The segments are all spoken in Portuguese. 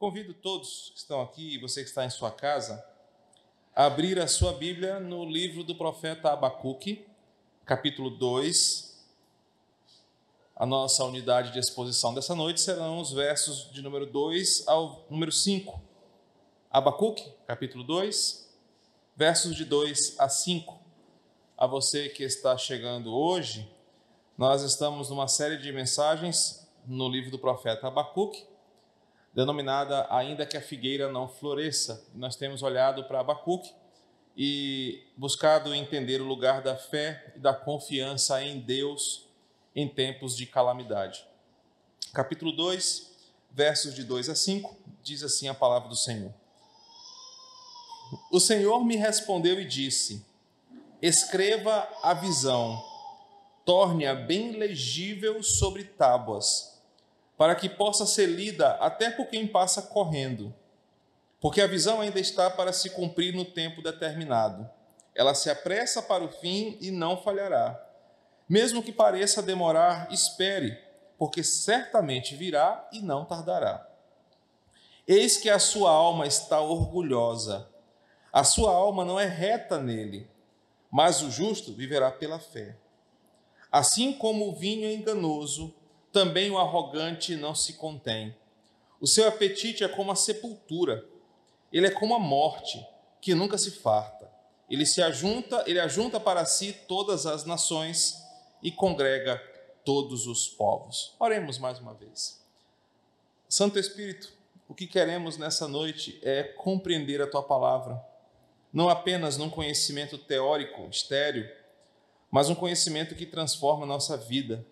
Convido todos que estão aqui e você que está em sua casa a abrir a sua Bíblia no livro do profeta Abacuque, capítulo 2. A nossa unidade de exposição dessa noite serão os versos de número 2 ao número 5. Abacuque, capítulo 2, versos de 2 a 5. A você que está chegando hoje, nós estamos numa série de mensagens no livro do profeta Abacuque, denominada Ainda que a figueira não floresça. Nós temos olhado para Abacuque e buscado entender o lugar da fé e da confiança em Deus em tempos de calamidade. Capítulo 2, versos de 2 a 5, diz assim a palavra do Senhor. O Senhor me respondeu e disse: Escreva a visão torne-a bem legível sobre tábuas, para que possa ser lida até por quem passa correndo. Porque a visão ainda está para se cumprir no tempo determinado. Ela se apressa para o fim e não falhará. Mesmo que pareça demorar, espere, porque certamente virá e não tardará. Eis que a sua alma está orgulhosa. A sua alma não é reta nele, mas o justo viverá pela fé. Assim como o vinho é enganoso, também o arrogante não se contém. O seu apetite é como a sepultura. Ele é como a morte, que nunca se farta. Ele se ajunta, ele ajunta para si todas as nações e congrega todos os povos. Oremos mais uma vez. Santo Espírito, o que queremos nessa noite é compreender a tua palavra, não apenas num conhecimento teórico, estéreo, mas um conhecimento que transforma a nossa vida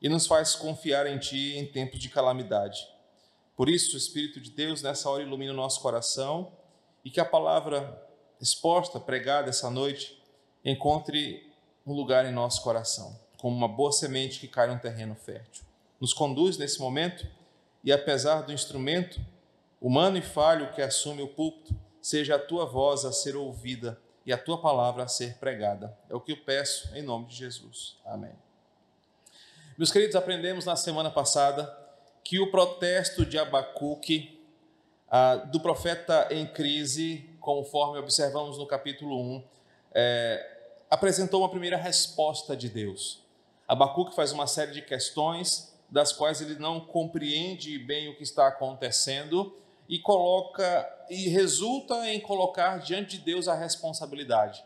e nos faz confiar em Ti em tempos de calamidade. Por isso, o Espírito de Deus, nessa hora, ilumina o nosso coração e que a palavra exposta, pregada essa noite, encontre um lugar em nosso coração, como uma boa semente que cai num terreno fértil. Nos conduz nesse momento e, apesar do instrumento humano e falho que assume o púlpito, seja a tua voz a ser ouvida e a tua palavra a ser pregada. É o que eu peço em nome de Jesus. Amém. Meus queridos, aprendemos na semana passada que o protesto de Abacuque, ah, do profeta em crise, conforme observamos no capítulo 1, é, apresentou uma primeira resposta de Deus. Abacuque faz uma série de questões das quais ele não compreende bem o que está acontecendo e coloca e resulta em colocar diante de Deus a responsabilidade.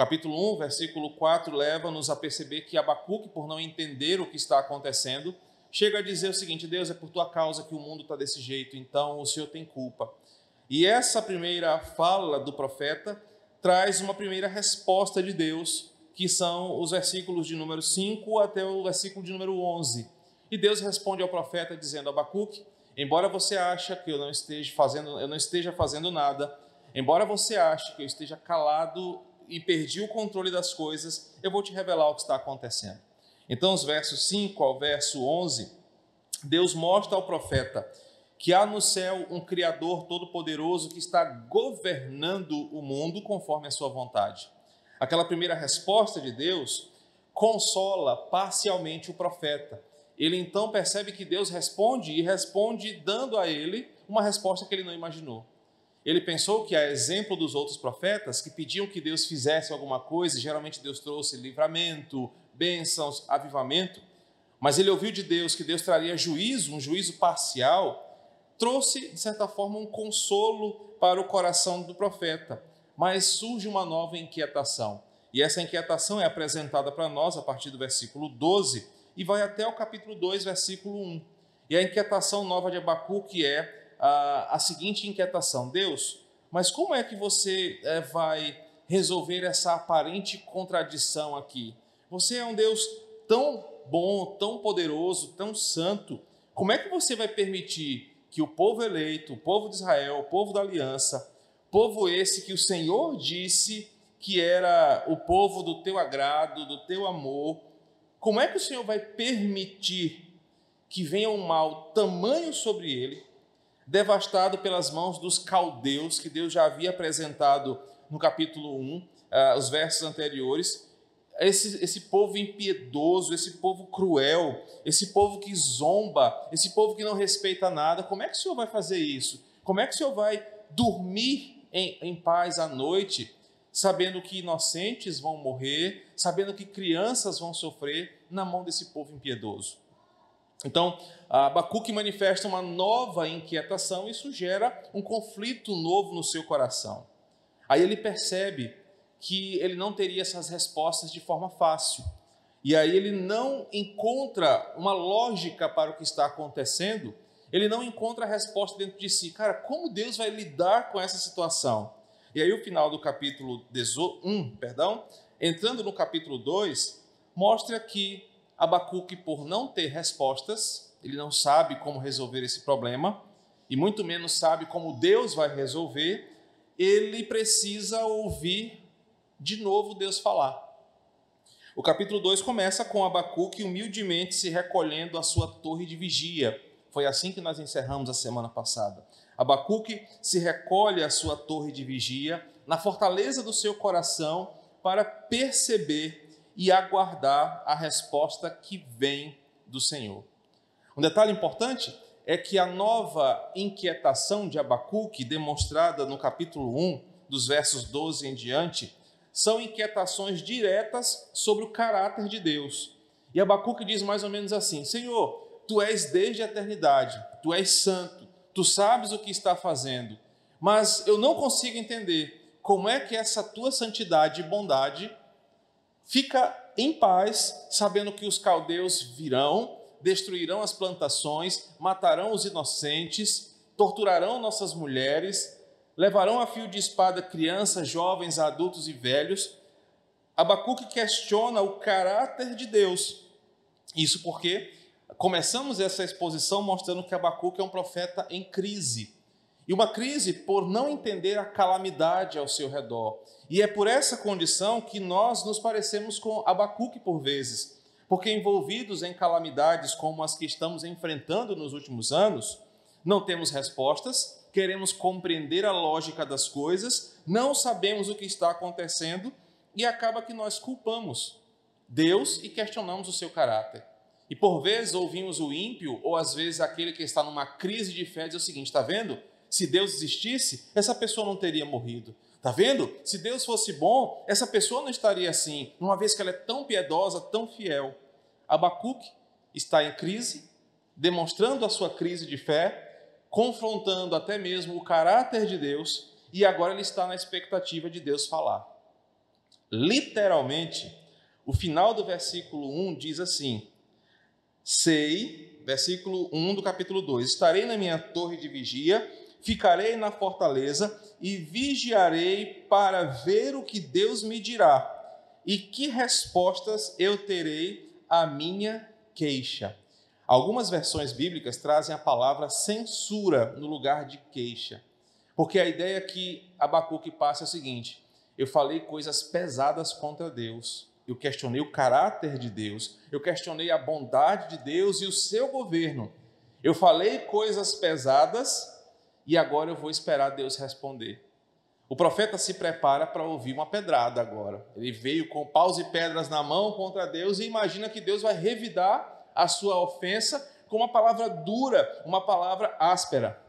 Capítulo 1, versículo 4 leva-nos a perceber que Abacuque, por não entender o que está acontecendo, chega a dizer o seguinte: Deus, é por tua causa que o mundo está desse jeito, então o Senhor tem culpa. E essa primeira fala do profeta traz uma primeira resposta de Deus, que são os versículos de número 5 até o versículo de número 11. E Deus responde ao profeta dizendo: Abacuque, Embora você ache que eu não esteja fazendo, eu não esteja fazendo nada, embora você ache que eu esteja calado e perdi o controle das coisas, eu vou te revelar o que está acontecendo. Então, os versos 5 ao verso 11, Deus mostra ao profeta que há no céu um Criador todo-poderoso que está governando o mundo conforme a sua vontade. Aquela primeira resposta de Deus consola parcialmente o profeta ele então percebe que Deus responde e responde dando a ele uma resposta que ele não imaginou. Ele pensou que, a exemplo dos outros profetas, que pediam que Deus fizesse alguma coisa, e geralmente Deus trouxe livramento, bênçãos, avivamento, mas ele ouviu de Deus que Deus traria juízo, um juízo parcial, trouxe, de certa forma, um consolo para o coração do profeta. Mas surge uma nova inquietação, e essa inquietação é apresentada para nós a partir do versículo 12 e vai até o capítulo 2, versículo 1. E a inquietação nova de Abacuque é a, a seguinte inquietação: Deus, mas como é que você é, vai resolver essa aparente contradição aqui? Você é um Deus tão bom, tão poderoso, tão santo. Como é que você vai permitir que o povo eleito, o povo de Israel, o povo da aliança, povo esse que o Senhor disse que era o povo do teu agrado, do teu amor, como é que o Senhor vai permitir que venha um mal tamanho sobre ele, devastado pelas mãos dos caldeus, que Deus já havia apresentado no capítulo 1, uh, eh, os versos anteriores, esse, esse povo impiedoso, esse povo cruel, esse povo que zomba, esse povo que não respeita nada, como é que o Senhor vai fazer isso? Como é que o Senhor vai dormir em, em paz à noite, sabendo que inocentes vão morrer, sabendo que crianças vão sofrer na mão desse povo impiedoso? Então, Abacuque manifesta uma nova inquietação e isso gera um conflito novo no seu coração. Aí ele percebe que ele não teria essas respostas de forma fácil. E aí ele não encontra uma lógica para o que está acontecendo, ele não encontra a resposta dentro de si. Cara, como Deus vai lidar com essa situação? E aí o final do capítulo 1, perdão, entrando no capítulo 2, mostra que Abacuque, por não ter respostas, ele não sabe como resolver esse problema, e muito menos sabe como Deus vai resolver, ele precisa ouvir de novo Deus falar. O capítulo 2 começa com Abacuque humildemente se recolhendo à sua torre de vigia. Foi assim que nós encerramos a semana passada. Abacuque se recolhe à sua torre de vigia, na fortaleza do seu coração, para perceber e aguardar a resposta que vem do Senhor. Um detalhe importante é que a nova inquietação de Abacuque, demonstrada no capítulo 1, dos versos 12 em diante, são inquietações diretas sobre o caráter de Deus. E Abacuque diz mais ou menos assim: Senhor, tu és desde a eternidade, tu és santo, tu sabes o que está fazendo, mas eu não consigo entender como é que essa tua santidade e bondade fica em paz, sabendo que os caldeus virão, destruirão as plantações, matarão os inocentes, torturarão nossas mulheres, levarão a fio de espada crianças, jovens, adultos e velhos. Abacuque questiona o caráter de Deus. Isso porque começamos essa exposição mostrando que Abacuque é um profeta em crise. E uma crise por não entender a calamidade ao seu redor. E é por essa condição que nós nos parecemos com Abacuque por vezes, porque envolvidos em calamidades como as que estamos enfrentando nos últimos anos, não temos respostas, queremos compreender a lógica das coisas, não sabemos o que está acontecendo e acaba que nós culpamos Deus e questionamos o seu caráter. E por vezes ouvimos o ímpio, ou às vezes aquele que está numa crise de fé, dizer o seguinte: está vendo? Se Deus existisse, essa pessoa não teria morrido. Está vendo? Se Deus fosse bom, essa pessoa não estaria assim, uma vez que ela é tão piedosa, tão fiel. Abacuque está em crise, demonstrando a sua crise de fé, confrontando até mesmo o caráter de Deus, e agora ele está na expectativa de Deus falar. Literalmente, o final do versículo 1 diz assim: Sei, versículo 1 do capítulo 2: Estarei na minha torre de vigia, ficarei na fortaleza e vigiarei para ver o que Deus me dirá. E que respostas eu terei à minha queixa. Algumas versões bíblicas trazem a palavra censura no lugar de queixa, porque a ideia que Abacuque passa é o seguinte: eu falei coisas pesadas contra Deus, eu questionei o caráter de Deus, eu questionei a bondade de Deus e o seu governo. Eu falei coisas pesadas e agora eu vou esperar Deus responder. O profeta se prepara para ouvir uma pedrada agora. Ele veio com paus e pedras na mão contra Deus e imagina que Deus vai revidar a sua ofensa com uma palavra dura, uma palavra áspera.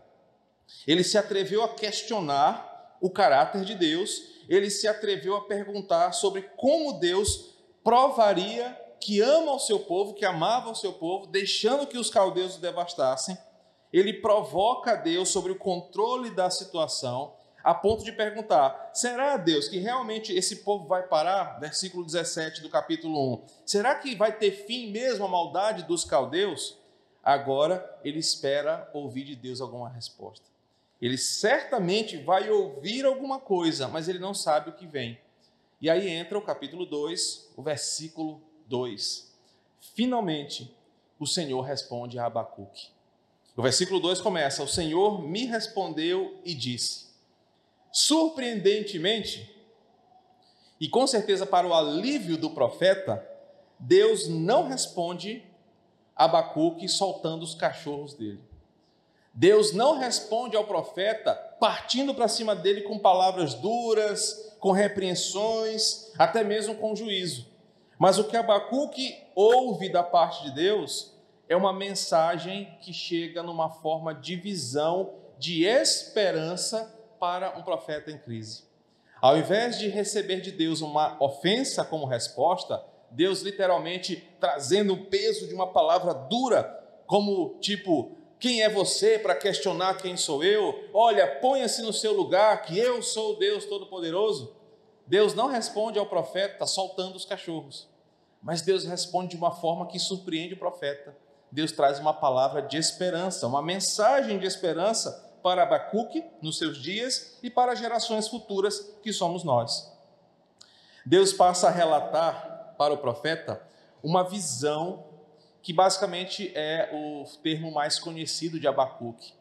Ele se atreveu a questionar o caráter de Deus, ele se atreveu a perguntar sobre como Deus provaria que ama o seu povo, que amava o seu povo, deixando que os caldeus o devastassem. Ele provoca Deus sobre o controle da situação a ponto de perguntar: será, Deus, que realmente esse povo vai parar? Versículo 17 do capítulo 1. Será que vai ter fim mesmo a maldade dos caldeus? Agora ele espera ouvir de Deus alguma resposta. Ele certamente vai ouvir alguma coisa, mas ele não sabe o que vem. E aí entra o capítulo 2, o versículo 2. Finalmente, o Senhor responde a Abacuque. O versículo 2 começa: O Senhor me respondeu e disse Surpreendentemente, e com certeza para o alívio do profeta, Deus não responde a Abacuque soltando os cachorros dele. Deus não responde ao profeta partindo para cima dele com palavras duras, com repreensões, até mesmo com juízo. Mas o que Abacuque ouve da parte de Deus é uma mensagem que chega numa forma de visão, de esperança para um profeta em crise. Ao invés de receber de Deus uma ofensa como resposta, Deus literalmente trazendo o peso de uma palavra dura, como tipo, quem é você para questionar quem sou eu? Olha, ponha-se no seu lugar, que eu sou o Deus Todo-Poderoso. Deus não responde ao profeta soltando os cachorros, mas Deus responde de uma forma que surpreende o profeta. Deus traz uma palavra de esperança, uma mensagem de esperança para Abacuque nos seus dias e para gerações futuras que somos nós. Deus passa a relatar para o profeta uma visão que basicamente é o termo mais conhecido de Abacuque.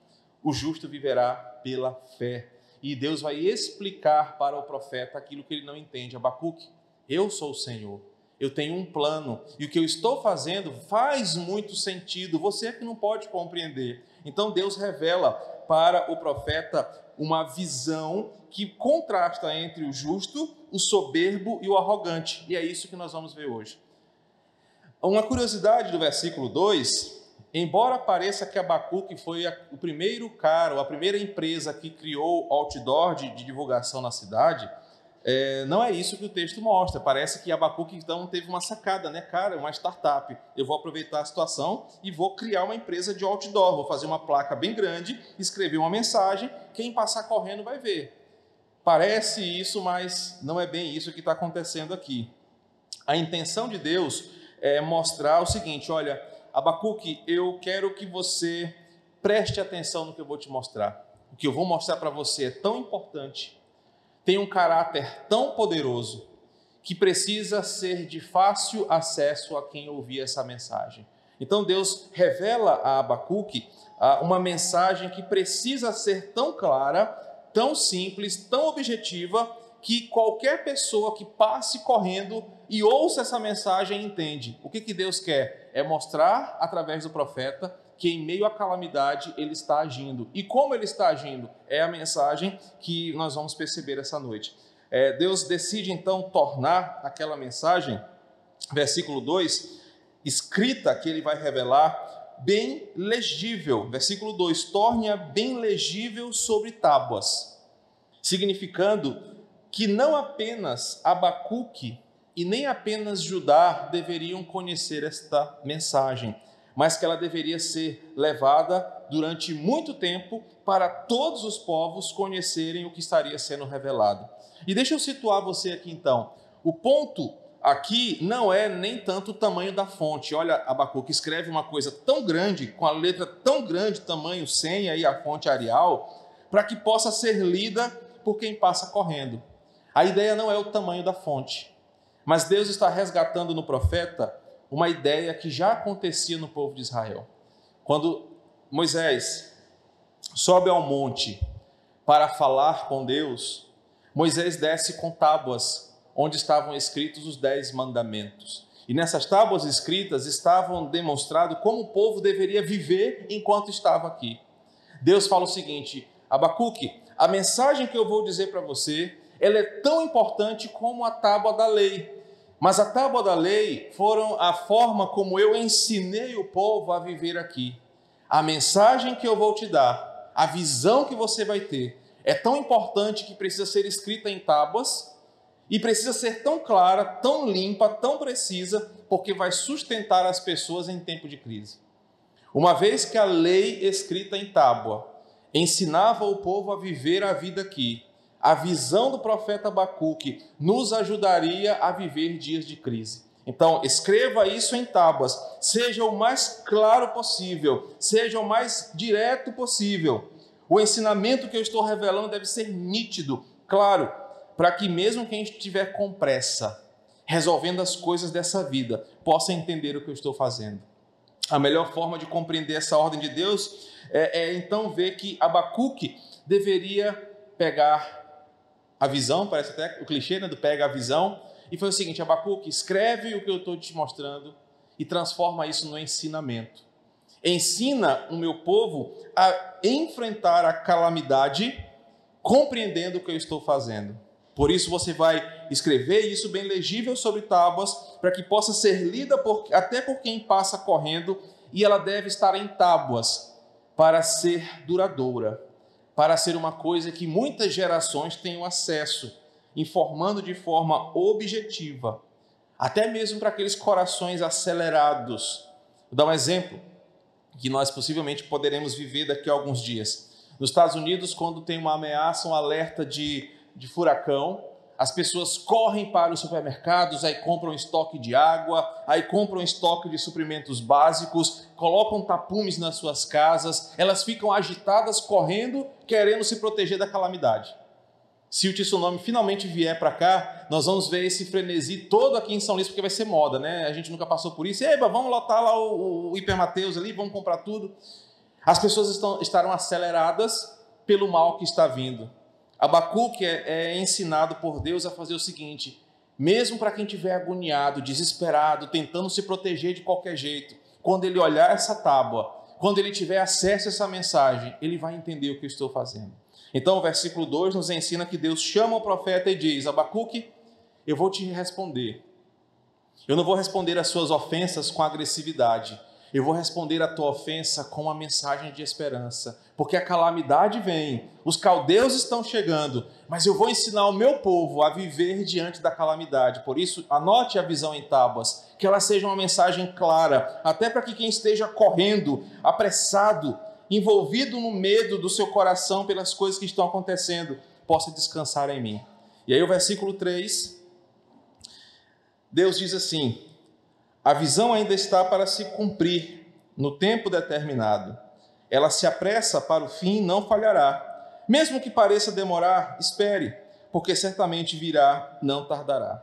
O justo viverá pela fé. E Deus vai explicar para o profeta aquilo que ele não entende. Abacuque, eu sou o Senhor. Eu tenho um plano e o que eu estou fazendo faz muito sentido. Você é que não pode compreender. Então Deus revela para o profeta uma visão que contrasta entre o justo, o soberbo e o arrogante. E é isso que nós vamos ver hoje. Uma curiosidade do versículo 2, embora pareça que Abacuque foi o primeiro cara, a primeira empresa que criou outdoor de, de divulgação na cidade, é, não é isso que o texto mostra. Parece que Abacuque então teve uma sacada, né? Cara, uma startup. Eu vou aproveitar a situação e vou criar uma empresa de outdoor. Vou fazer uma placa bem grande, escrever uma mensagem. Quem passar correndo vai ver. Parece isso, mas não é bem isso que está acontecendo aqui. A intenção de Deus é mostrar o seguinte: olha, Abacuque, eu quero que você preste atenção no que eu vou te mostrar. O que eu vou mostrar para você é tão importante tem um caráter tão poderoso que precisa ser de fácil acesso a quem ouvir essa mensagem. Então Deus revela a Abacuque ah, uma mensagem que precisa ser tão clara, tão simples, tão objetiva, que qualquer pessoa que passe correndo e ouça essa mensagem entende. O que, que Deus quer? É mostrar através do profeta que em meio à calamidade ele está agindo. E como ele está agindo? É a mensagem que nós vamos perceber essa noite. É, Deus decide então tornar aquela mensagem, versículo 2, escrita que ele vai revelar, bem legível. Versículo 2: torne-a bem legível sobre tábuas, significando que não apenas Abacuque e nem apenas Judá deveriam conhecer esta mensagem mas que ela deveria ser levada durante muito tempo para todos os povos conhecerem o que estaria sendo revelado. E deixa eu situar você aqui então. O ponto aqui não é nem tanto o tamanho da fonte. Olha, Abacuque escreve uma coisa tão grande, com a letra tão grande, tamanho 100 aí a fonte Arial, para que possa ser lida por quem passa correndo. A ideia não é o tamanho da fonte, mas Deus está resgatando no profeta uma ideia que já acontecia no povo de Israel. Quando Moisés sobe ao monte para falar com Deus, Moisés desce com tábuas onde estavam escritos os dez mandamentos. E nessas tábuas escritas estavam demonstrado como o povo deveria viver enquanto estava aqui. Deus fala o seguinte: Abacuque, a mensagem que eu vou dizer para você, ela é tão importante como a tábua da lei. Mas a tábua da lei foram a forma como eu ensinei o povo a viver aqui. A mensagem que eu vou te dar, a visão que você vai ter, é tão importante que precisa ser escrita em tábuas e precisa ser tão clara, tão limpa, tão precisa, porque vai sustentar as pessoas em tempo de crise. Uma vez que a lei escrita em tábua ensinava o povo a viver a vida aqui, a visão do profeta Abacuque nos ajudaria a viver dias de crise. Então, escreva isso em tábuas, seja o mais claro possível, seja o mais direto possível. O ensinamento que eu estou revelando deve ser nítido, claro, para que mesmo quem estiver com pressa, resolvendo as coisas dessa vida, possa entender o que eu estou fazendo. A melhor forma de compreender essa ordem de Deus é, é então ver que Abacuque deveria pegar a visão, parece até o clichê né, do pega a visão, e foi o seguinte: Abacuque, escreve o que eu estou te mostrando e transforma isso no ensinamento. Ensina o meu povo a enfrentar a calamidade compreendendo o que eu estou fazendo. Por isso você vai escrever isso bem legível sobre tábuas, para que possa ser lida por, até por quem passa correndo, e ela deve estar em tábuas para ser duradoura, para ser uma coisa que muitas gerações tenham acesso, informando de forma objetiva, até mesmo para aqueles corações acelerados. Vou dar um exemplo que nós possivelmente poderemos viver daqui a alguns dias. Nos Estados Unidos, quando tem uma ameaça, um alerta de, de furacão, as pessoas correm para os supermercados, aí compram estoque de água, aí compram estoque de suprimentos básicos, colocam tapumes nas suas casas, elas ficam agitadas, correndo, querendo se proteger da calamidade. Se o tsunami finalmente vier para cá, nós vamos ver esse frenesi todo aqui em São Luís, porque vai ser moda, né? A gente nunca passou por isso. Eba, vamos lotar lá o, o Hipermateus ali, vamos comprar tudo. As pessoas estão, estarão aceleradas pelo mal que está vindo. Abacuque é, é ensinado por Deus a fazer o seguinte: mesmo para quem estiver agoniado, desesperado, tentando se proteger de qualquer jeito, quando ele olhar essa tábua, quando ele tiver acesso a essa mensagem, ele vai entender o que eu estou fazendo. Então, o versículo 2 nos ensina que Deus chama o profeta e diz: Abacuque, eu vou te responder. Eu não vou responder às suas ofensas com agressividade. Eu vou responder a tua ofensa com uma mensagem de esperança, porque a calamidade vem, os caldeus estão chegando, mas eu vou ensinar o meu povo a viver diante da calamidade. Por isso, anote a visão em tábuas, que ela seja uma mensagem clara, até para que quem esteja correndo, apressado, envolvido no medo do seu coração pelas coisas que estão acontecendo, possa descansar em mim. E aí, o versículo 3, Deus diz assim: a visão ainda está para se cumprir no tempo determinado. Ela se apressa para o fim e não falhará. Mesmo que pareça demorar, espere, porque certamente virá, não tardará.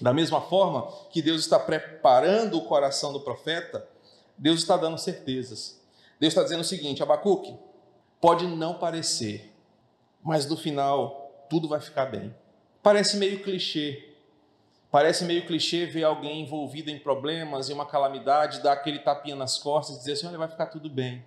Da mesma forma que Deus está preparando o coração do profeta, Deus está dando certezas. Deus está dizendo o seguinte: Abacuque, pode não parecer, mas no final tudo vai ficar bem. Parece meio clichê, Parece meio clichê ver alguém envolvido em problemas, em uma calamidade, dar aquele tapinha nas costas e dizer assim: olha, vai ficar tudo bem.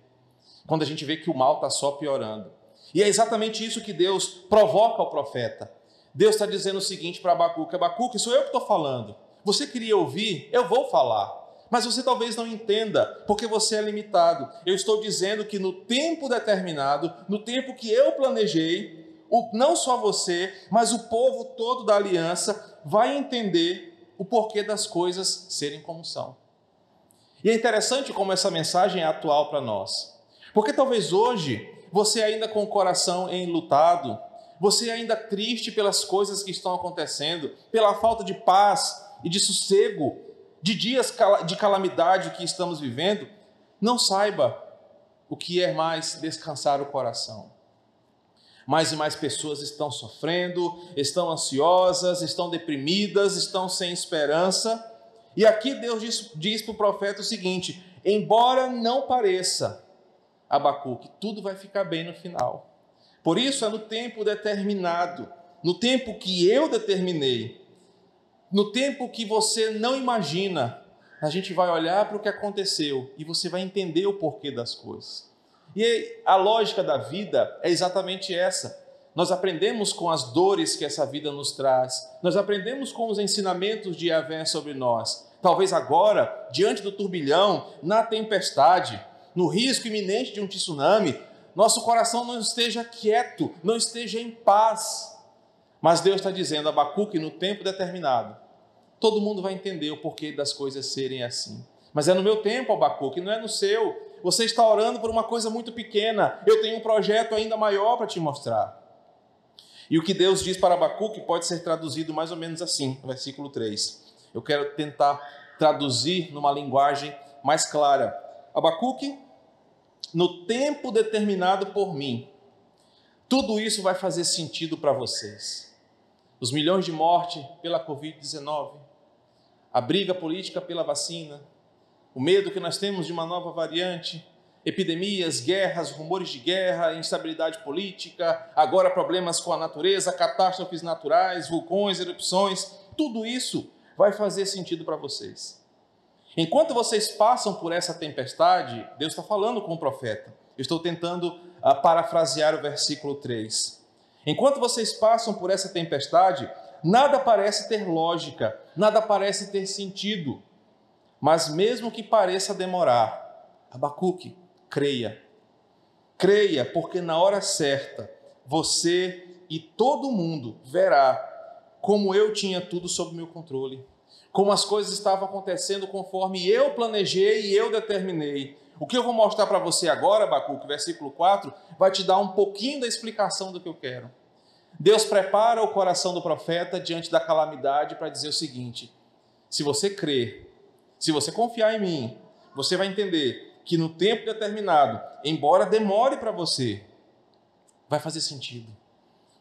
Quando a gente vê que o mal está só piorando. E é exatamente isso que Deus provoca o profeta. Deus está dizendo o seguinte para Abacuque: Abacuque, sou eu que estou falando. Você queria ouvir? Eu vou falar. Mas você talvez não entenda, porque você é limitado. Eu estou dizendo que no tempo determinado, no tempo que eu planejei, não só você, mas o povo todo da aliança vai entender o porquê das coisas serem como são. E é interessante como essa mensagem é atual para nós. Porque talvez hoje você ainda com o coração enlutado, você ainda triste pelas coisas que estão acontecendo, pela falta de paz e de sossego, de dias de calamidade que estamos vivendo, não saiba o que é mais descansar o coração. Mais e mais pessoas estão sofrendo, estão ansiosas, estão deprimidas, estão sem esperança. E aqui Deus diz, diz para o profeta o seguinte: embora não pareça, Abacuque, tudo vai ficar bem no final. Por isso é no tempo determinado, no tempo que eu determinei, no tempo que você não imagina, a gente vai olhar para o que aconteceu e você vai entender o porquê das coisas. E a lógica da vida é exatamente essa. Nós aprendemos com as dores que essa vida nos traz, nós aprendemos com os ensinamentos de Yahvé sobre nós. Talvez agora, diante do turbilhão, na tempestade, no risco iminente de um tsunami, nosso coração não esteja quieto, não esteja em paz. Mas Deus está dizendo, Abacuque, no tempo determinado, todo mundo vai entender o porquê das coisas serem assim. Mas é no meu tempo, Abacuque, não é no seu. Você está orando por uma coisa muito pequena. Eu tenho um projeto ainda maior para te mostrar. E o que Deus diz para Abacuque pode ser traduzido mais ou menos assim, versículo 3. Eu quero tentar traduzir numa linguagem mais clara. Abacuque, no tempo determinado por mim, tudo isso vai fazer sentido para vocês. Os milhões de mortes pela Covid-19, a briga política pela vacina, o medo que nós temos de uma nova variante, epidemias, guerras, rumores de guerra, instabilidade política, agora problemas com a natureza, catástrofes naturais, vulcões, erupções, tudo isso vai fazer sentido para vocês. Enquanto vocês passam por essa tempestade, Deus está falando com o profeta. Eu estou tentando uh, parafrasear o versículo 3. Enquanto vocês passam por essa tempestade, nada parece ter lógica, nada parece ter sentido. Mas mesmo que pareça demorar, Abacuque, creia. Creia, porque na hora certa você e todo mundo verá como eu tinha tudo sob meu controle, como as coisas estavam acontecendo conforme eu planejei e eu determinei. O que eu vou mostrar para você agora, Abacuque, versículo 4, vai te dar um pouquinho da explicação do que eu quero. Deus prepara o coração do profeta diante da calamidade para dizer o seguinte: se você crer, se você confiar em mim, você vai entender que no tempo determinado, embora demore para você, vai fazer sentido.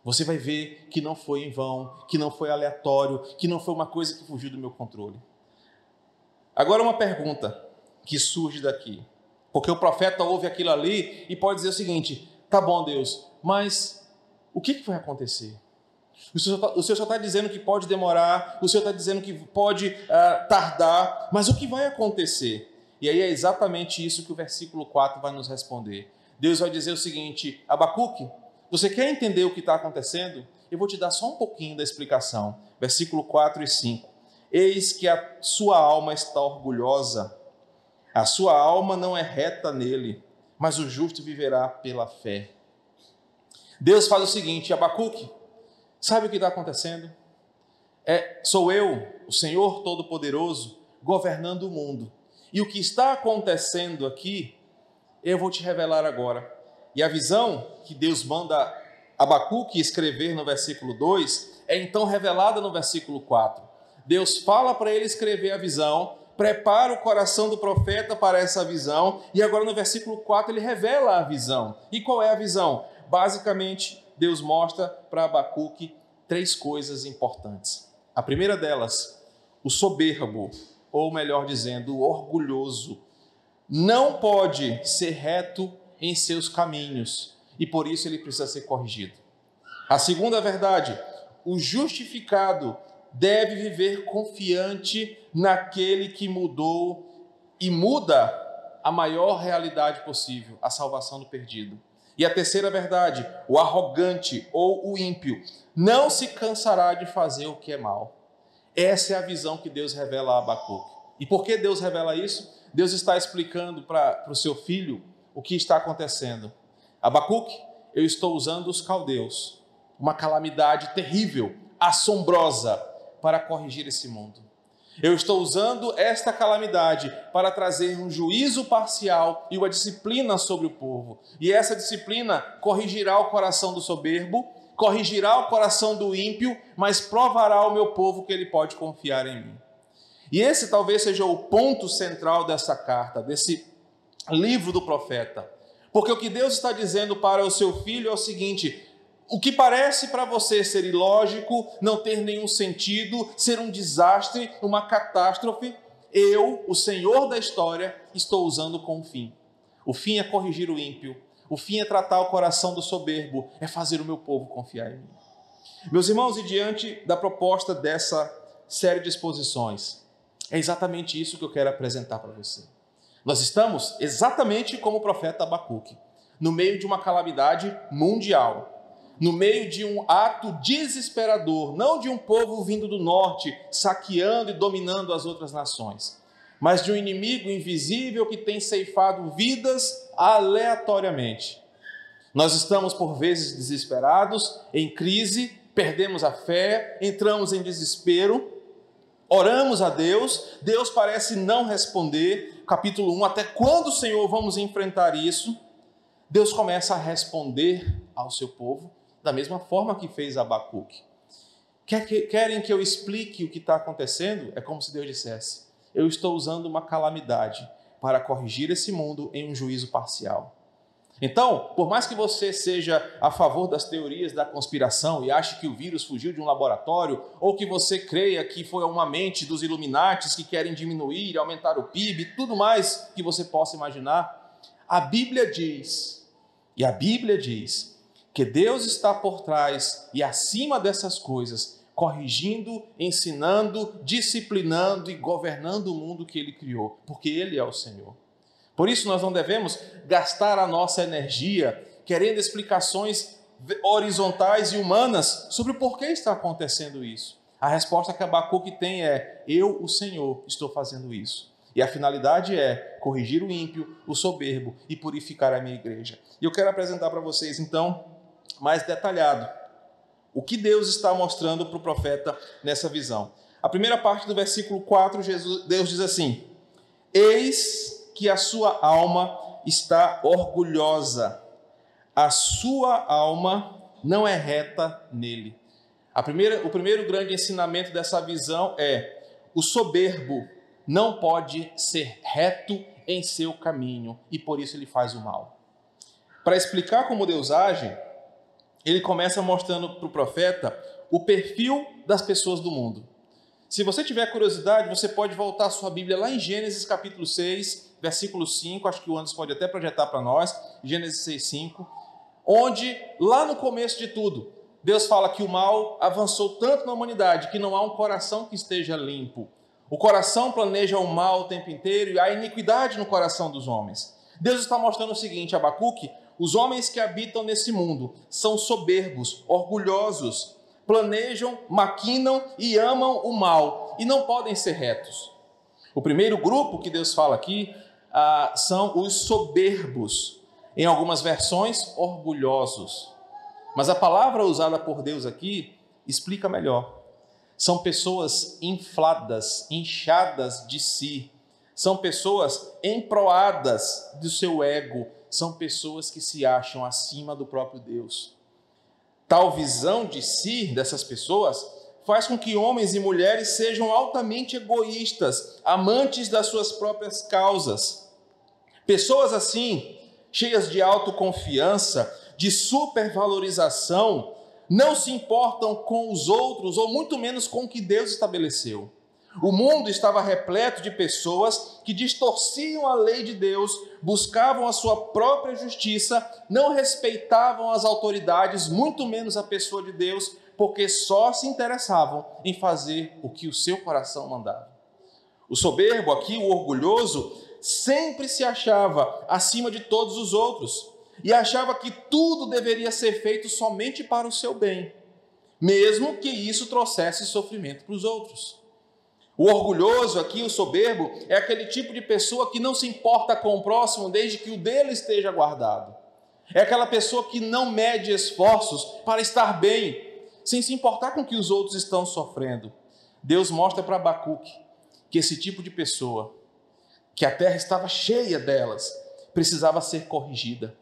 Você vai ver que não foi em vão, que não foi aleatório, que não foi uma coisa que fugiu do meu controle. Agora, uma pergunta que surge daqui. Porque o profeta ouve aquilo ali e pode dizer o seguinte: tá bom, Deus, mas o que, vai acontecer? O Senhor, tá, só está dizendo que pode demorar, o Senhor está dizendo que pode uh, tardar, mas o que vai acontecer? E aí é exatamente isso que o versículo 4 vai nos responder. Deus vai dizer o seguinte: Abacuque, você quer entender o que está acontecendo? Eu vou te dar só um pouquinho da explicação. Versículo 4 e 5. Eis que a sua alma está orgulhosa, a sua alma não é reta nele, mas o justo viverá pela fé. Deus faz o seguinte, Abacuque, sabe o que está acontecendo? É, sou eu, o Senhor Todo-Poderoso, governando o mundo. E o que está acontecendo aqui, eu vou te revelar agora. E a visão que Deus manda Abacuque escrever no versículo 2 é então revelada no versículo 4. Deus fala para ele escrever a visão, prepara o coração do profeta para essa visão, e agora no versículo 4 ele revela a visão. E qual é a visão? Basicamente, Deus mostra para Abacuque três coisas importantes. A primeira delas, o soberbo, ou melhor dizendo, o orgulhoso, não pode ser reto em seus caminhos e por isso ele precisa ser corrigido. A segunda verdade, o justificado deve viver confiante naquele que mudou e muda a maior realidade possível, a salvação do perdido. E a terceira verdade, o arrogante ou o ímpio não se cansará de fazer o que é mal. Essa é a visão que Deus revela a Abacuque. E por que Deus revela isso? Deus está explicando para o seu filho o que está acontecendo. Abacuque, eu estou usando os caldeus, uma calamidade terrível, assombrosa, para corrigir esse mundo. Eu estou usando esta calamidade para trazer um juízo parcial e uma disciplina sobre o povo. E essa disciplina corrigirá o coração do soberbo, corrigirá o coração do ímpio, mas provará ao meu povo que ele pode confiar em mim. E esse talvez seja o ponto central dessa carta, desse livro do profeta. Porque o que Deus está dizendo para o seu filho é o seguinte: o que parece para você ser ilógico, não ter nenhum sentido, ser um desastre, uma catástrofe, eu, o Senhor da história, estou usando com o fim. O fim é corrigir o ímpio, o fim é tratar o coração do soberbo, é fazer o meu povo confiar em mim. Meus irmãos, e diante da proposta dessa série de exposições, é exatamente isso que eu quero apresentar para você. Nós estamos exatamente como o profeta Abacuque, no meio de uma calamidade mundial, no meio de um ato desesperador, não de um povo vindo do norte saqueando e dominando as outras nações, mas de um inimigo invisível que tem ceifado vidas aleatoriamente. Nós estamos por vezes desesperados, em crise, perdemos a fé, entramos em desespero, oramos a Deus, Deus parece não responder, capítulo 1, até quando, Senhor, vamos enfrentar isso? Deus começa a responder ao seu povo da mesma forma que fez Abacuque. Querem que eu explique o que está acontecendo? É como se Deus dissesse: Eu estou usando uma calamidade para corrigir esse mundo em um juízo parcial. Então, por mais que você seja a favor das teorias da conspiração e ache que o vírus fugiu de um laboratório, ou que você creia que foi uma mente dos Illuminates que querem diminuir, aumentar o PIB, tudo mais que você possa imaginar, a Bíblia diz, e a Bíblia diz, que Deus está por trás e acima dessas coisas, corrigindo, ensinando, disciplinando e governando o mundo que Ele criou, porque Ele é o Senhor. Por isso, nós não devemos gastar a nossa energia querendo explicações horizontais e humanas sobre o porquê está acontecendo isso. A resposta que Abacuque tem é: Eu, o Senhor, estou fazendo isso. E a finalidade é corrigir o ímpio, o soberbo e purificar a minha igreja. E eu quero apresentar para vocês, então, mais detalhado, o que Deus está mostrando para o profeta nessa visão. A primeira parte do versículo 4, Jesus, Deus diz assim: Eis que a sua alma está orgulhosa, a sua alma não é reta nele. Primeira, o primeiro grande ensinamento dessa visão é: o soberbo não pode ser reto em seu caminho e por isso ele faz o mal. Para explicar como Deus age, ele começa mostrando para o profeta o perfil das pessoas do mundo. Se você tiver curiosidade, você pode voltar a sua Bíblia lá em Gênesis capítulo 6, versículo 5, acho que o Anderson pode até projetar para nós, Gênesis 6, 5, onde, lá no começo de tudo, Deus fala que o mal avançou tanto na humanidade que não há um coração que esteja limpo. O coração planeja o mal o tempo inteiro e há iniquidade no coração dos homens. Deus está mostrando o seguinte, Abacuque, os homens que habitam nesse mundo são soberbos, orgulhosos, planejam, maquinam e amam o mal e não podem ser retos. O primeiro grupo que Deus fala aqui ah, são os soberbos, em algumas versões, orgulhosos. Mas a palavra usada por Deus aqui explica melhor. São pessoas infladas, inchadas de si, são pessoas emproadas do seu ego, são pessoas que se acham acima do próprio Deus. Tal visão de si dessas pessoas faz com que homens e mulheres sejam altamente egoístas, amantes das suas próprias causas. Pessoas assim, cheias de autoconfiança, de supervalorização, não se importam com os outros, ou muito menos com o que Deus estabeleceu. O mundo estava repleto de pessoas que distorciam a lei de Deus, buscavam a sua própria justiça, não respeitavam as autoridades, muito menos a pessoa de Deus, porque só se interessavam em fazer o que o seu coração mandava. O soberbo aqui, o orgulhoso, sempre se achava acima de todos os outros e achava que tudo deveria ser feito somente para o seu bem, mesmo que isso trouxesse sofrimento para os outros. O orgulhoso aqui, o soberbo, é aquele tipo de pessoa que não se importa com o próximo desde que o dele esteja guardado. É aquela pessoa que não mede esforços para estar bem, sem se importar com o que os outros estão sofrendo. Deus mostra para Abacuque que esse tipo de pessoa, que a terra estava cheia delas, precisava ser corrigida,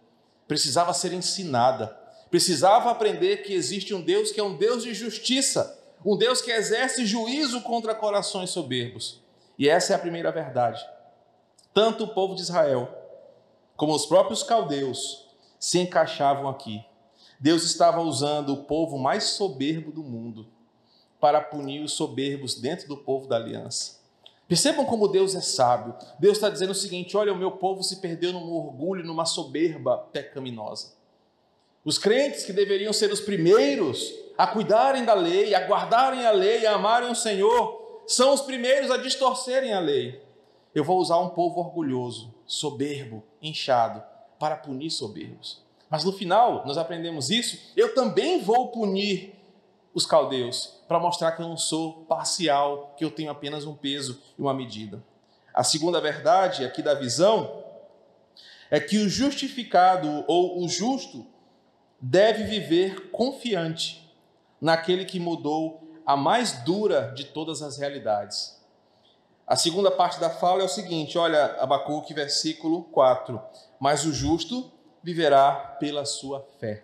precisava ser ensinada, precisava aprender que existe um Deus que é um Deus de justiça um Deus que exerce juízo contra corações soberbos. E essa é a primeira verdade. Tanto o povo de Israel como os próprios caldeus se encaixavam aqui. Deus estava usando o povo mais soberbo do mundo para punir os soberbos dentro do povo da aliança. Percebam como Deus é sábio. Deus está dizendo o seguinte: olha, o meu povo se perdeu num orgulho, numa soberba pecaminosa. Os crentes que deveriam ser os primeiros a cuidarem da lei, a guardarem a lei, a amarem o Senhor, são os primeiros a distorcerem a lei. Eu vou usar um povo orgulhoso, soberbo, inchado, para punir soberbos. Mas no final, nós aprendemos isso, eu também vou punir os caldeus, para mostrar que eu não sou parcial, que eu tenho apenas um peso e uma medida. A segunda verdade aqui da visão é que o justificado ou o justo deve viver confiante naquele que mudou a mais dura de todas as realidades. A segunda parte da fala é o seguinte: olha, Abacuque, versículo 4. Mas o justo viverá pela sua fé.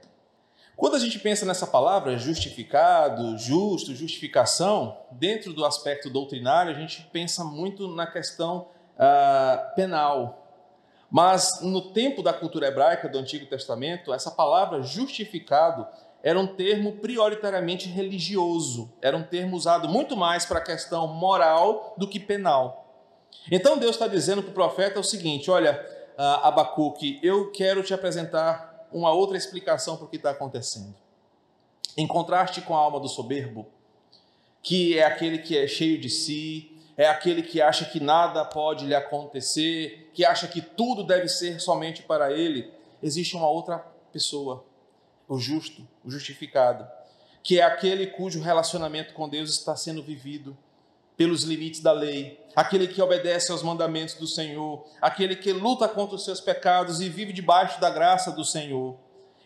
Quando a gente pensa nessa palavra, justificado, justo, justificação, dentro do aspecto doutrinário, a gente pensa muito na questão ah, penal. Mas no tempo da cultura hebraica do Antigo Testamento, essa palavra justificado era um termo prioritariamente religioso, era um termo usado muito mais para a questão moral do que penal. Então Deus está dizendo para o profeta o seguinte: olha, ah, Abacuque, eu quero te apresentar uma outra explicação para o que está acontecendo. Em contraste com a alma do soberbo, que é aquele que é cheio de si, é aquele que acha que nada pode lhe acontecer, que acha que tudo deve ser somente para ele, existe uma outra pessoa o justo, o justificado, que é aquele cujo relacionamento com Deus está sendo vivido pelos limites da lei, aquele que obedece aos mandamentos do Senhor, aquele que luta contra os seus pecados e vive debaixo da graça do Senhor.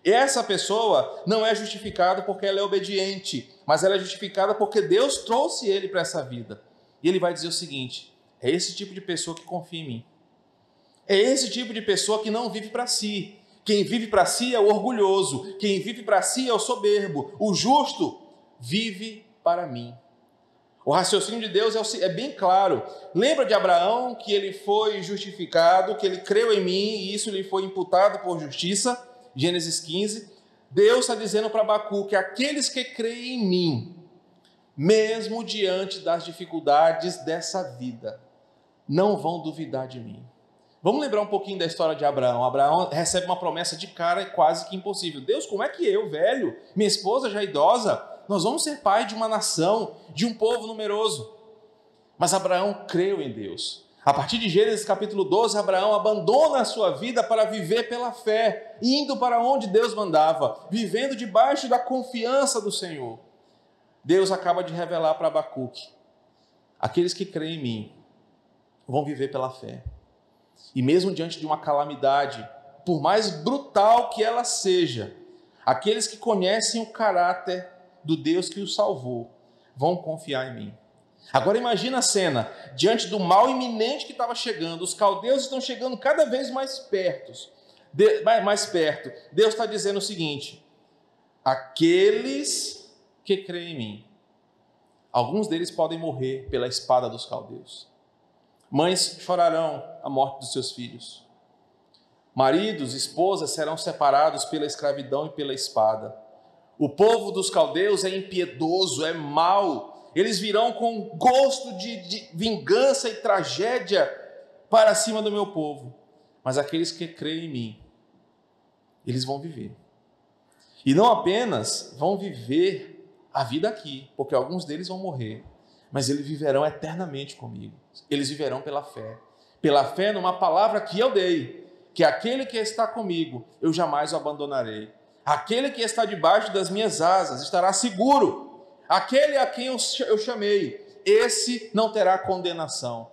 Essa pessoa não é justificada porque ela é obediente, mas ela é justificada porque Deus trouxe ele para essa vida. E ele vai dizer o seguinte: é esse tipo de pessoa que confia em mim. É esse tipo de pessoa que não vive para si. Quem vive para si é o orgulhoso, quem vive para si é o soberbo. O justo vive para mim. O raciocínio de Deus é, é bem claro. Lembra de Abraão que ele foi justificado, que ele creu em mim e isso lhe foi imputado por justiça? Gênesis 15. Deus está dizendo para Abacu que aqueles que creem em mim, mesmo diante das dificuldades dessa vida, não vão duvidar de mim. Vamos lembrar um pouquinho da história de Abraão. Abraão recebe uma promessa de cara quase que impossível. Deus, como é que eu, velho, minha esposa já idosa, nós vamos ser pai de uma nação, de um povo numeroso? Mas Abraão creu em Deus. A partir de Gênesis capítulo 12, Abraão abandona a sua vida para viver pela fé, indo para onde Deus mandava, vivendo debaixo da confiança do Senhor. Deus acaba de revelar para Abacuque: aqueles que creem em mim vão viver pela fé. E mesmo diante de uma calamidade, por mais brutal que ela seja, aqueles que conhecem o caráter do Deus que os salvou vão confiar em mim. Agora imagina a cena, diante do mal iminente que estava chegando, os caldeus estão chegando cada vez mais perto. mais perto. Deus está dizendo o seguinte: aqueles que creem em mim, alguns deles podem morrer pela espada dos caldeus. Mães chorarão a morte dos seus filhos. Maridos, esposas serão separados pela escravidão e pela espada. O povo dos caldeus é impiedoso, é mau. Eles virão com gosto de, de vingança e tragédia para cima do meu povo. Mas aqueles que creem em mim, eles vão viver. E não apenas vão viver a vida aqui, porque alguns deles vão morrer, mas eles viverão eternamente comigo. Eles viverão pela fé. Pela fé numa palavra que eu dei, que aquele que está comigo, eu jamais o abandonarei. Aquele que está debaixo das minhas asas estará seguro. Aquele a quem eu chamei, esse não terá condenação.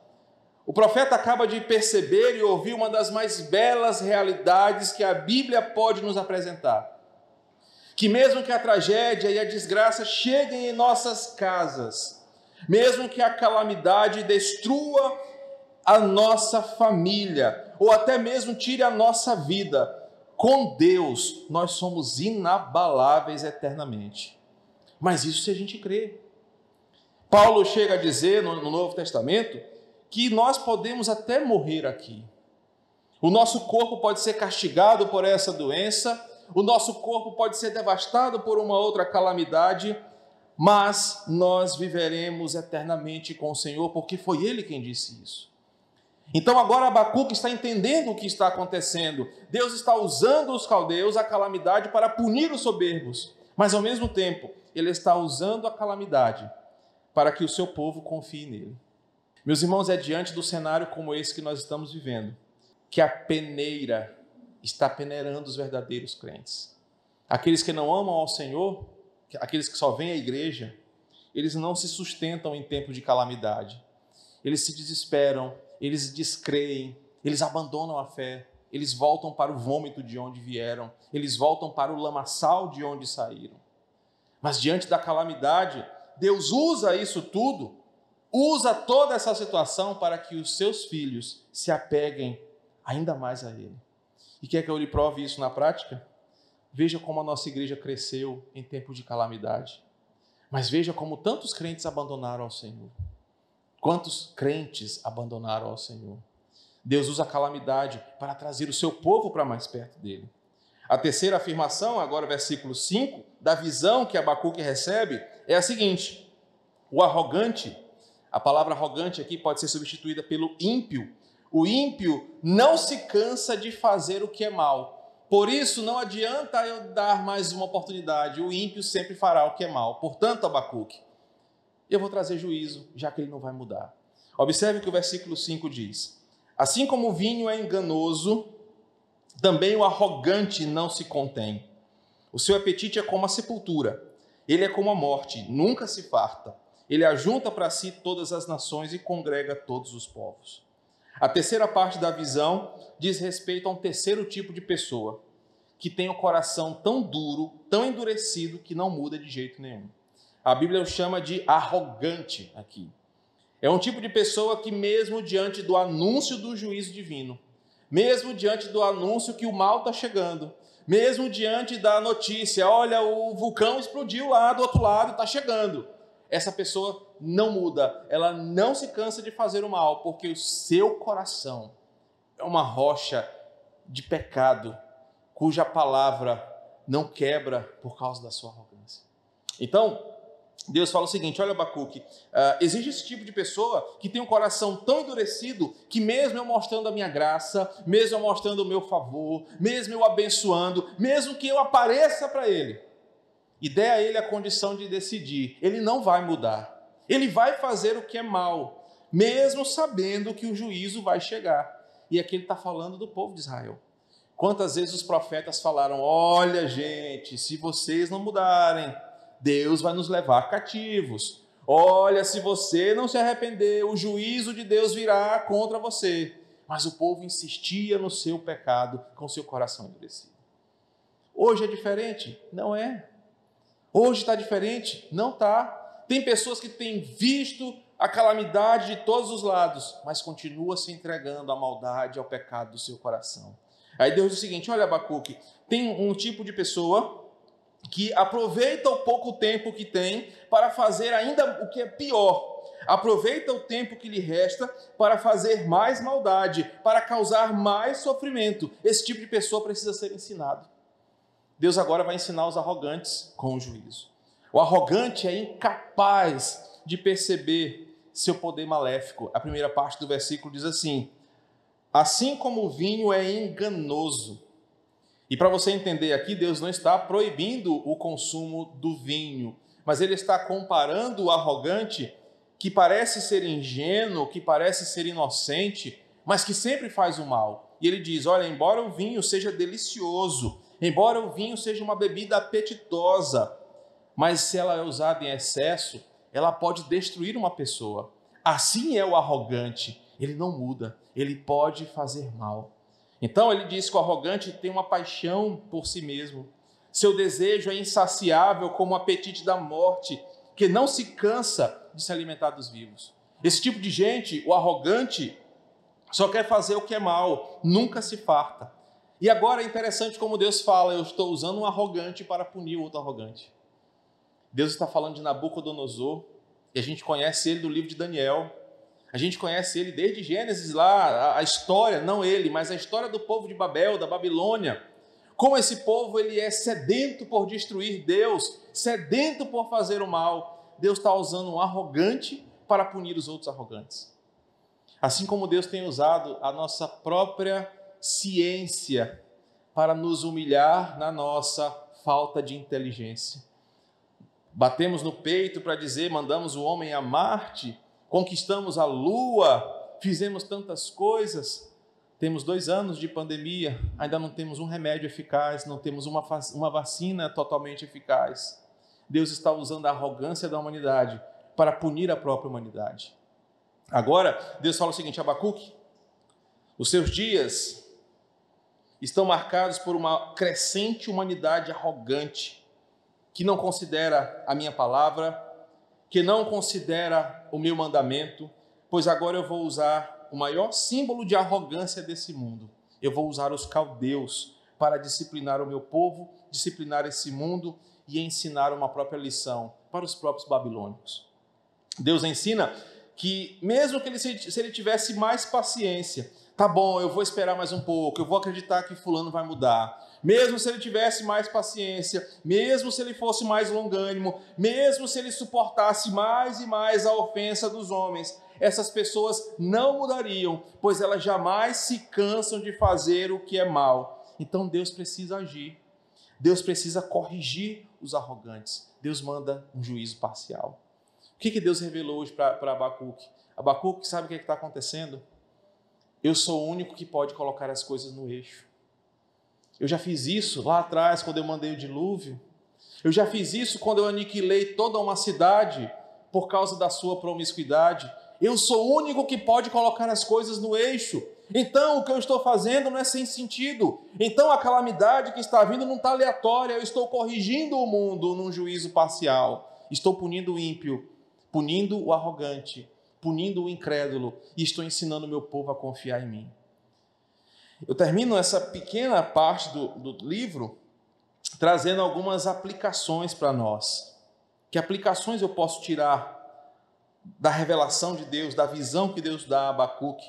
O profeta acaba de perceber e ouvir uma das mais belas realidades que a Bíblia pode nos apresentar. Que mesmo que a tragédia e a desgraça cheguem em nossas casas, mesmo que a calamidade destrua a nossa família, ou até mesmo tire a nossa vida, com Deus nós somos inabaláveis eternamente. Mas isso se a gente crê. Paulo chega a dizer no, no Novo Testamento que nós podemos até morrer aqui. O nosso corpo pode ser castigado por essa doença, o nosso corpo pode ser devastado por uma outra calamidade, mas nós viveremos eternamente com o Senhor, porque foi Ele quem disse isso. Então agora Abacuque está entendendo o que está acontecendo. Deus está usando os caldeus, a calamidade, para punir os soberbos, mas ao mesmo tempo, Ele está usando a calamidade para que o seu povo confie nele. Meus irmãos, é diante do cenário como esse que nós estamos vivendo que a peneira está peneirando os verdadeiros crentes. Aqueles que não amam ao Senhor aqueles que só vêm à igreja, eles não se sustentam em tempo de calamidade. Eles se desesperam, eles descreem, eles abandonam a fé, eles voltam para o vômito de onde vieram, eles voltam para o lamaçal de onde saíram. Mas diante da calamidade, Deus usa isso tudo, usa toda essa situação para que os seus filhos se apeguem ainda mais a Ele. E quer que eu lhe prove isso na prática? Veja como a nossa igreja cresceu em tempo de calamidade. Mas veja como tantos crentes abandonaram ao Senhor. Quantos crentes abandonaram ao Senhor? Deus usa a calamidade para trazer o seu povo para mais perto dele. A terceira afirmação, agora versículo 5, da visão que Abacuque recebe, é a seguinte: o arrogante, a palavra arrogante aqui pode ser substituída pelo ímpio. O ímpio não se cansa de fazer o que é mal, por isso, não adianta eu dar mais uma oportunidade, o ímpio sempre fará o que é mal. Portanto, Abacuque, eu vou trazer juízo, já que ele não vai mudar. Observe que o versículo 5 diz: Assim como o vinho é enganoso, também o arrogante não se contém. O seu apetite é como a sepultura, ele é como a morte, nunca se farta. Ele ajunta para si todas as nações e congrega todos os povos. A terceira parte da visão diz respeito a um terceiro tipo de pessoa, que tem o coração tão duro, tão endurecido, que não muda de jeito nenhum. A Bíblia o chama de arrogante aqui. É um tipo de pessoa que, mesmo diante do anúncio do juízo divino, mesmo diante do anúncio que o mal está chegando, mesmo diante da notícia, olha, o vulcão explodiu lá do outro lado, está chegando. Essa pessoa não muda, ela não se cansa de fazer o mal, porque o seu coração é uma rocha de pecado, cuja palavra não quebra por causa da sua arrogância. Então, Deus fala o seguinte: olha, Abacuque, uh, existe esse tipo de pessoa que tem um coração tão endurecido que, mesmo eu mostrando a minha graça, mesmo eu mostrando o meu favor, mesmo eu abençoando, mesmo que eu apareça para ele e dê a ele a condição de decidir, ele não vai mudar. Ele vai fazer o que é mal, mesmo sabendo que o juízo vai chegar. E aqui ele está falando do povo de Israel. Quantas vezes os profetas falaram: olha, gente, se vocês não mudarem, Deus vai nos levar cativos. Olha, se você não se arrepender, o juízo de Deus virá contra você. Mas o povo insistia no seu pecado com seu coração endurecido. Hoje é diferente? Não é. Hoje está diferente? Não está. Tem pessoas que têm visto a calamidade de todos os lados, mas continua se entregando à maldade, ao pecado do seu coração. Aí Deus diz o seguinte: olha, Abacuque, tem um tipo de pessoa que aproveita o pouco tempo que tem para fazer ainda o que é pior. Aproveita o tempo que lhe resta para fazer mais maldade, para causar mais sofrimento. Esse tipo de pessoa precisa ser ensinado. Deus agora vai ensinar os arrogantes com o juízo. O arrogante é incapaz de perceber seu poder maléfico. A primeira parte do versículo diz assim: Assim como o vinho é enganoso e para você entender aqui, Deus não está proibindo o consumo do vinho, mas ele está comparando o arrogante que parece ser ingênuo, que parece ser inocente, mas que sempre faz o mal. E ele diz: Olha, embora o vinho seja delicioso, embora o vinho seja uma bebida apetitosa, mas se ela é usada em excesso, ela pode destruir uma pessoa. Assim é o arrogante, ele não muda, ele pode fazer mal. Então ele diz que o arrogante tem uma paixão por si mesmo. Seu desejo é insaciável como o apetite da morte, que não se cansa de se alimentar dos vivos. Esse tipo de gente, o arrogante, só quer fazer o que é mal, nunca se farta. E agora é interessante como Deus fala: eu estou usando um arrogante para punir o outro arrogante. Deus está falando de Nabucodonosor, e a gente conhece ele do livro de Daniel. A gente conhece ele desde Gênesis lá, a história, não ele, mas a história do povo de Babel, da Babilônia. Como esse povo ele é sedento por destruir Deus, sedento por fazer o mal. Deus está usando um arrogante para punir os outros arrogantes. Assim como Deus tem usado a nossa própria ciência para nos humilhar na nossa falta de inteligência. Batemos no peito para dizer, mandamos o homem a Marte, conquistamos a lua, fizemos tantas coisas. Temos dois anos de pandemia, ainda não temos um remédio eficaz, não temos uma, uma vacina totalmente eficaz. Deus está usando a arrogância da humanidade para punir a própria humanidade. Agora, Deus fala o seguinte: Abacuque, os seus dias estão marcados por uma crescente humanidade arrogante, que não considera a minha palavra, que não considera o meu mandamento, pois agora eu vou usar o maior símbolo de arrogância desse mundo. Eu vou usar os caldeus para disciplinar o meu povo, disciplinar esse mundo e ensinar uma própria lição para os próprios babilônicos. Deus ensina que, mesmo que ele, se ele tivesse mais paciência, tá bom, eu vou esperar mais um pouco, eu vou acreditar que Fulano vai mudar, mesmo se ele tivesse mais paciência, mesmo se ele fosse mais longânimo, mesmo se ele suportasse mais e mais a ofensa dos homens, essas pessoas não mudariam, pois elas jamais se cansam de fazer o que é mal. Então Deus precisa agir. Deus precisa corrigir os arrogantes. Deus manda um juízo parcial. O que, que Deus revelou hoje para Abacuque? Abacuque, sabe o que é está acontecendo? Eu sou o único que pode colocar as coisas no eixo. Eu já fiz isso lá atrás, quando eu mandei o dilúvio. Eu já fiz isso quando eu aniquilei toda uma cidade por causa da sua promiscuidade. Eu sou o único que pode colocar as coisas no eixo. Então, o que eu estou fazendo não é sem sentido. Então, a calamidade que está vindo não está aleatória. Eu estou corrigindo o mundo num juízo parcial. Estou punindo o ímpio, punindo o arrogante, punindo o incrédulo e estou ensinando o meu povo a confiar em mim. Eu termino essa pequena parte do, do livro trazendo algumas aplicações para nós. Que aplicações eu posso tirar da revelação de Deus, da visão que Deus dá a Abacuque,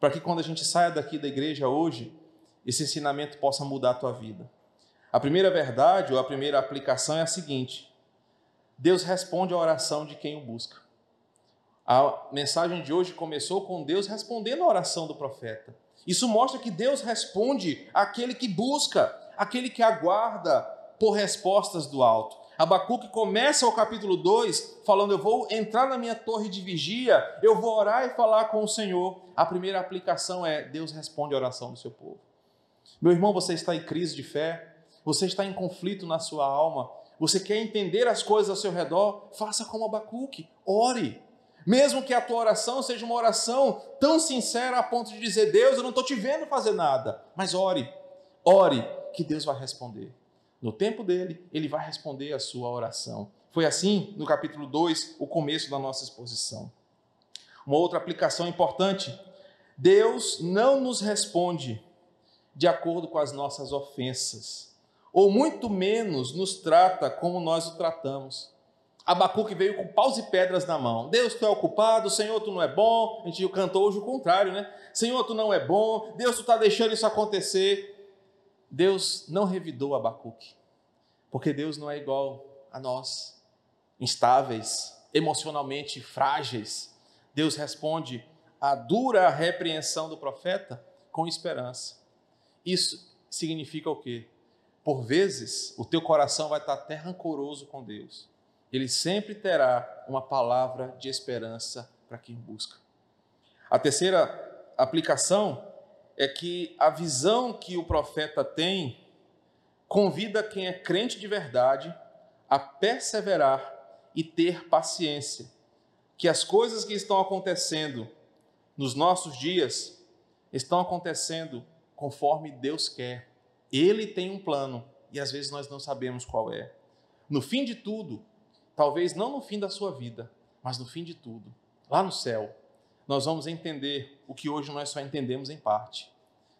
para que quando a gente saia daqui da igreja hoje, esse ensinamento possa mudar a tua vida. A primeira verdade, ou a primeira aplicação é a seguinte: Deus responde à oração de quem o busca. A mensagem de hoje começou com Deus respondendo à oração do profeta. Isso mostra que Deus responde àquele que busca, aquele que aguarda por respostas do alto. Abacuque começa o capítulo 2 falando: Eu vou entrar na minha torre de vigia, eu vou orar e falar com o Senhor. A primeira aplicação é: Deus responde a oração do seu povo. Meu irmão, você está em crise de fé, você está em conflito na sua alma, você quer entender as coisas ao seu redor? Faça como Abacuque, ore. Mesmo que a tua oração seja uma oração tão sincera a ponto de dizer: Deus, eu não estou te vendo fazer nada, mas ore, ore, que Deus vai responder. No tempo dele, ele vai responder a sua oração. Foi assim no capítulo 2, o começo da nossa exposição. Uma outra aplicação importante: Deus não nos responde de acordo com as nossas ofensas, ou muito menos nos trata como nós o tratamos. Abacuque veio com paus e pedras na mão. Deus, tu é o culpado, Senhor, tu não é bom. A gente cantou hoje o contrário, né? Senhor, tu não é bom. Deus, tu está deixando isso acontecer. Deus não revidou Abacuque, porque Deus não é igual a nós, instáveis, emocionalmente frágeis. Deus responde à dura repreensão do profeta com esperança. Isso significa o quê? Por vezes, o teu coração vai estar até rancoroso com Deus ele sempre terá uma palavra de esperança para quem busca. A terceira aplicação é que a visão que o profeta tem convida quem é crente de verdade a perseverar e ter paciência, que as coisas que estão acontecendo nos nossos dias estão acontecendo conforme Deus quer. Ele tem um plano e às vezes nós não sabemos qual é. No fim de tudo, talvez não no fim da sua vida, mas no fim de tudo, lá no céu, nós vamos entender o que hoje nós só entendemos em parte.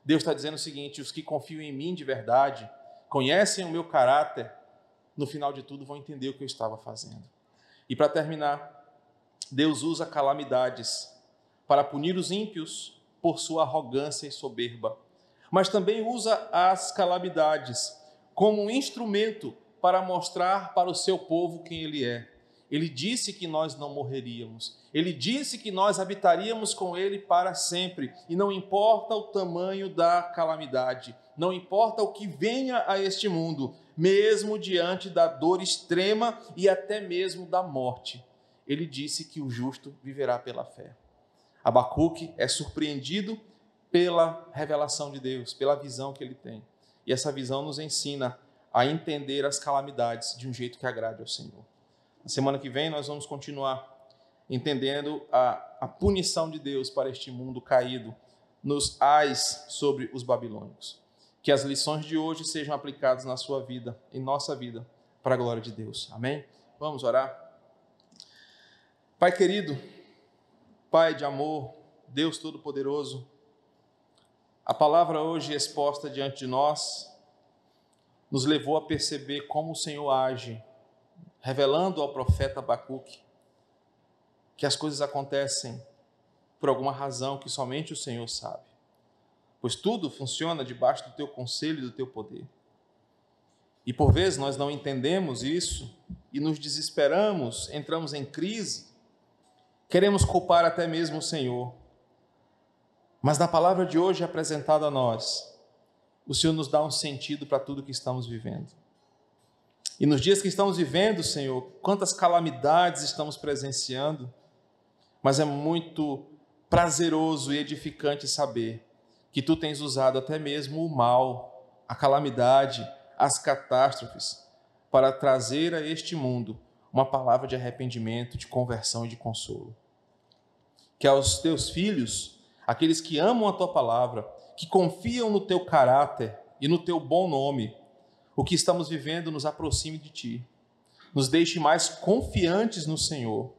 Deus está dizendo o seguinte: os que confiam em mim de verdade, conhecem o meu caráter, no final de tudo vão entender o que eu estava fazendo. E para terminar, Deus usa calamidades para punir os ímpios por sua arrogância e soberba, mas também usa as calamidades como um instrumento para mostrar para o seu povo quem ele é. Ele disse que nós não morreríamos. Ele disse que nós habitaríamos com ele para sempre. E não importa o tamanho da calamidade, não importa o que venha a este mundo, mesmo diante da dor extrema e até mesmo da morte. Ele disse que o justo viverá pela fé. Abacuque é surpreendido pela revelação de Deus, pela visão que ele tem. E essa visão nos ensina a entender as calamidades de um jeito que agrade ao Senhor. Na semana que vem nós vamos continuar entendendo a, a punição de Deus para este mundo caído nos ais sobre os babilônicos. Que as lições de hoje sejam aplicadas na sua vida, em nossa vida, para a glória de Deus. Amém? Vamos orar? Pai querido, Pai de amor, Deus Todo-Poderoso, a palavra hoje exposta diante de nós nos levou a perceber como o Senhor age, revelando ao profeta Abacuque que as coisas acontecem por alguma razão que somente o Senhor sabe. Pois tudo funciona debaixo do teu conselho e do teu poder. E por vezes nós não entendemos isso e nos desesperamos, entramos em crise, queremos culpar até mesmo o Senhor. Mas na palavra de hoje apresentada a nós, o Senhor nos dá um sentido para tudo que estamos vivendo. E nos dias que estamos vivendo, Senhor, quantas calamidades estamos presenciando, mas é muito prazeroso e edificante saber que tu tens usado até mesmo o mal a calamidade, as catástrofes, para trazer a este mundo uma palavra de arrependimento, de conversão e de consolo. Que aos teus filhos, aqueles que amam a tua palavra, que confiam no teu caráter e no teu bom nome, o que estamos vivendo nos aproxime de ti. Nos deixe mais confiantes no Senhor.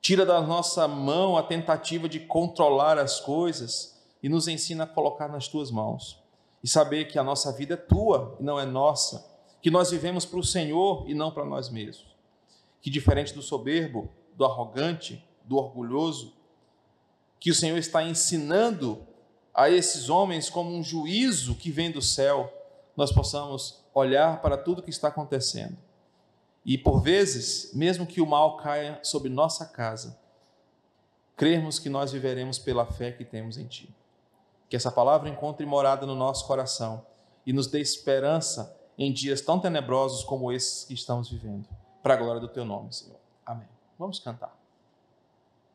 Tira da nossa mão a tentativa de controlar as coisas e nos ensina a colocar nas tuas mãos. E saber que a nossa vida é tua e não é nossa. Que nós vivemos para o Senhor e não para nós mesmos. Que diferente do soberbo, do arrogante, do orgulhoso, que o Senhor está ensinando a esses homens como um juízo que vem do céu, nós possamos olhar para tudo que está acontecendo. E por vezes, mesmo que o mal caia sobre nossa casa, crermos que nós viveremos pela fé que temos em Ti. Que essa palavra encontre morada no nosso coração e nos dê esperança em dias tão tenebrosos como esses que estamos vivendo. Para a glória do Teu nome, Senhor. Amém. Vamos cantar.